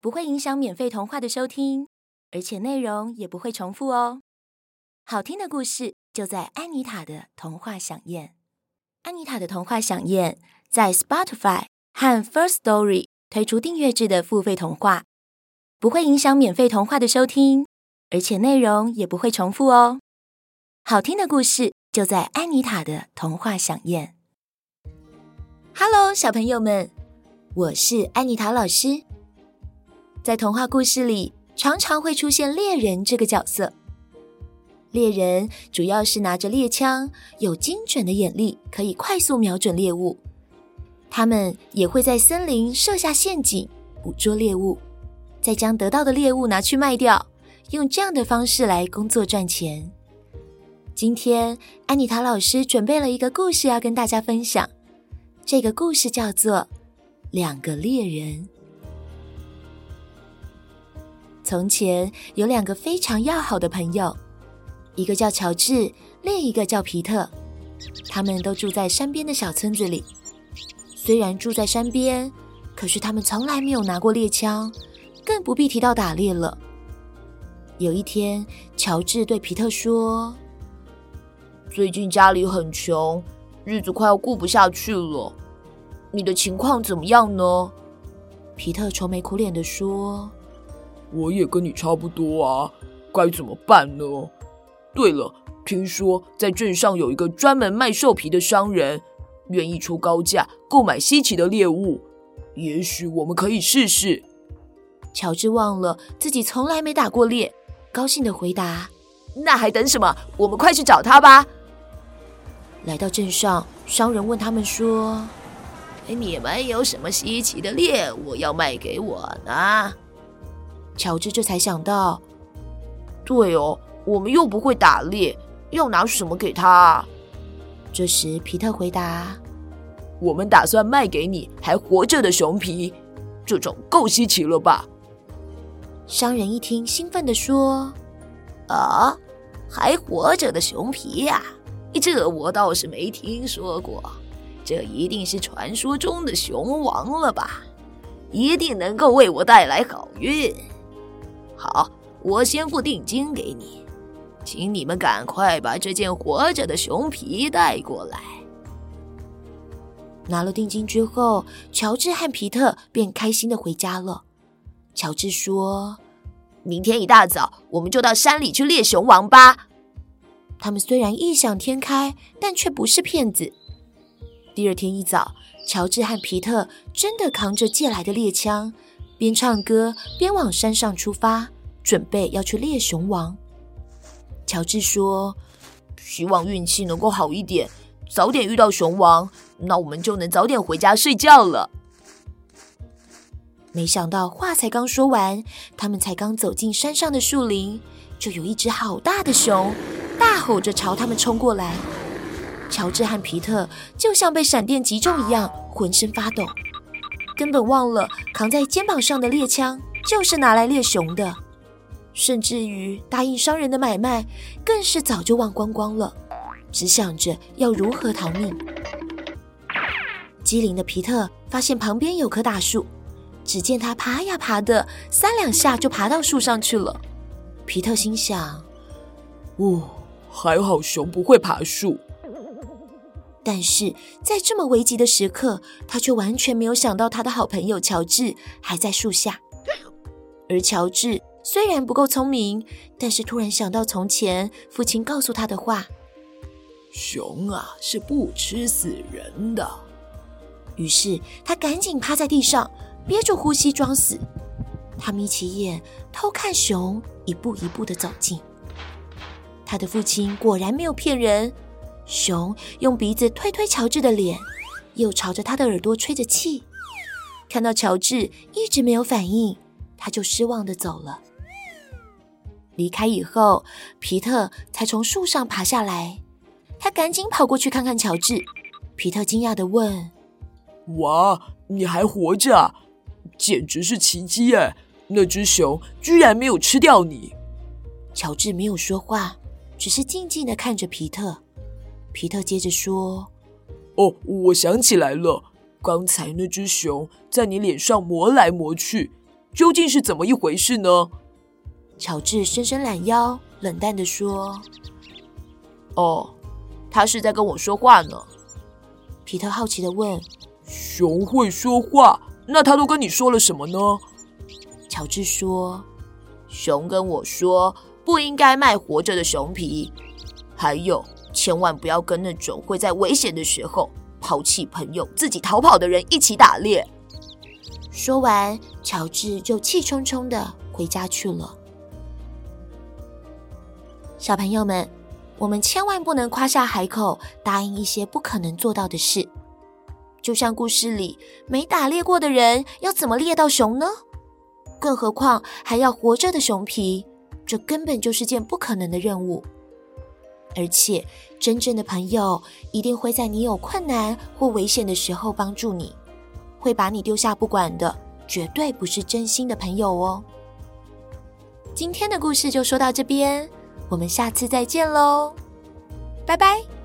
不会影响免费童话的收听，而且内容也不会重复哦。好听的故事就在安妮塔的童话饗宴。安妮塔的童话饗宴在 Spotify 和 First Story 推出订阅制的付费童话，不会影响免费童话的收听，而且内容也不会重复哦。好听的故事就在安妮塔的童话饗宴。Hello，小朋友们，我是安妮塔老师。在童话故事里，常常会出现猎人这个角色。猎人主要是拿着猎枪，有精准的眼力，可以快速瞄准猎物。他们也会在森林设下陷阱，捕捉猎物，再将得到的猎物拿去卖掉，用这样的方式来工作赚钱。今天，安妮塔老师准备了一个故事要跟大家分享。这个故事叫做《两个猎人》。从前有两个非常要好的朋友，一个叫乔治，另一个叫皮特。他们都住在山边的小村子里。虽然住在山边，可是他们从来没有拿过猎枪，更不必提到打猎了。有一天，乔治对皮特说：“最近家里很穷，日子快要过不下去了。你的情况怎么样呢？”皮特愁眉苦脸地说。我也跟你差不多啊，该怎么办呢？对了，听说在镇上有一个专门卖兽皮的商人，愿意出高价购买稀奇的猎物，也许我们可以试试。乔治忘了自己从来没打过猎，高兴的回答：“那还等什么？我们快去找他吧！”来到镇上，商人问他们说：“你们有什么稀奇的猎物要卖给我呢？”乔治这才想到，对哦，我们又不会打猎，要拿什么给他？这时，皮特回答：“我们打算卖给你还活着的熊皮，这种够稀奇了吧？”商人一听，兴奋地说：“啊，还活着的熊皮呀？这我倒是没听说过，这一定是传说中的熊王了吧？一定能够为我带来好运。”好，我先付定金给你，请你们赶快把这件活着的熊皮带过来。拿了定金之后，乔治和皮特便开心的回家了。乔治说：“明天一大早，我们就到山里去猎熊王吧。”他们虽然异想天开，但却不是骗子。第二天一早，乔治和皮特真的扛着借来的猎枪。边唱歌边往山上出发，准备要去猎熊王。乔治说：“希望运气能够好一点，早点遇到熊王，那我们就能早点回家睡觉了。”没想到话才刚说完，他们才刚走进山上的树林，就有一只好大的熊大吼着朝他们冲过来。乔治和皮特就像被闪电击中一样，浑身发抖。根本忘了扛在肩膀上的猎枪就是拿来猎熊的，甚至于答应商人的买卖，更是早就忘光光了，只想着要如何逃命。机灵的皮特发现旁边有棵大树，只见他爬呀爬的，三两下就爬到树上去了。皮特心想：“哦，还好熊不会爬树。”但是在这么危急的时刻，他却完全没有想到他的好朋友乔治还在树下。而乔治虽然不够聪明，但是突然想到从前父亲告诉他的话：“熊啊，是不吃死人的，于是他赶紧趴在地上，憋住呼吸装死。他眯起眼偷看熊一步一步的走近。他的父亲果然没有骗人，熊用鼻子推推乔治的脸，又朝着他的耳朵吹着气。看到乔治一直没有反应，他就失望的走了。离开以后，皮特才从树上爬下来。他赶紧跑过去看看乔治。皮特惊讶的问：“哇，你还活着啊？简直是奇迹哎！那只熊居然没有吃掉你。”乔治没有说话，只是静静的看着皮特。皮特接着说：“哦，我想起来了，刚才那只熊在你脸上磨来磨去，究竟是怎么一回事呢？”乔治伸伸懒腰，冷淡地说：“哦，他是在跟我说话呢。”皮特好奇地问：“熊会说话？那他都跟你说了什么呢？”乔治说：“熊跟我说，不应该卖活着的熊皮，还有千万不要跟那种会在危险的时候抛弃朋友、自己逃跑的人一起打猎。”说完，乔治就气冲冲地回家去了。小朋友们，我们千万不能夸下海口，答应一些不可能做到的事。就像故事里没打猎过的人，要怎么猎到熊呢？更何况还要活着的熊皮，这根本就是件不可能的任务。而且，真正的朋友一定会在你有困难或危险的时候帮助你，会把你丢下不管的，绝对不是真心的朋友哦。今天的故事就说到这边。我们下次再见喽，拜拜。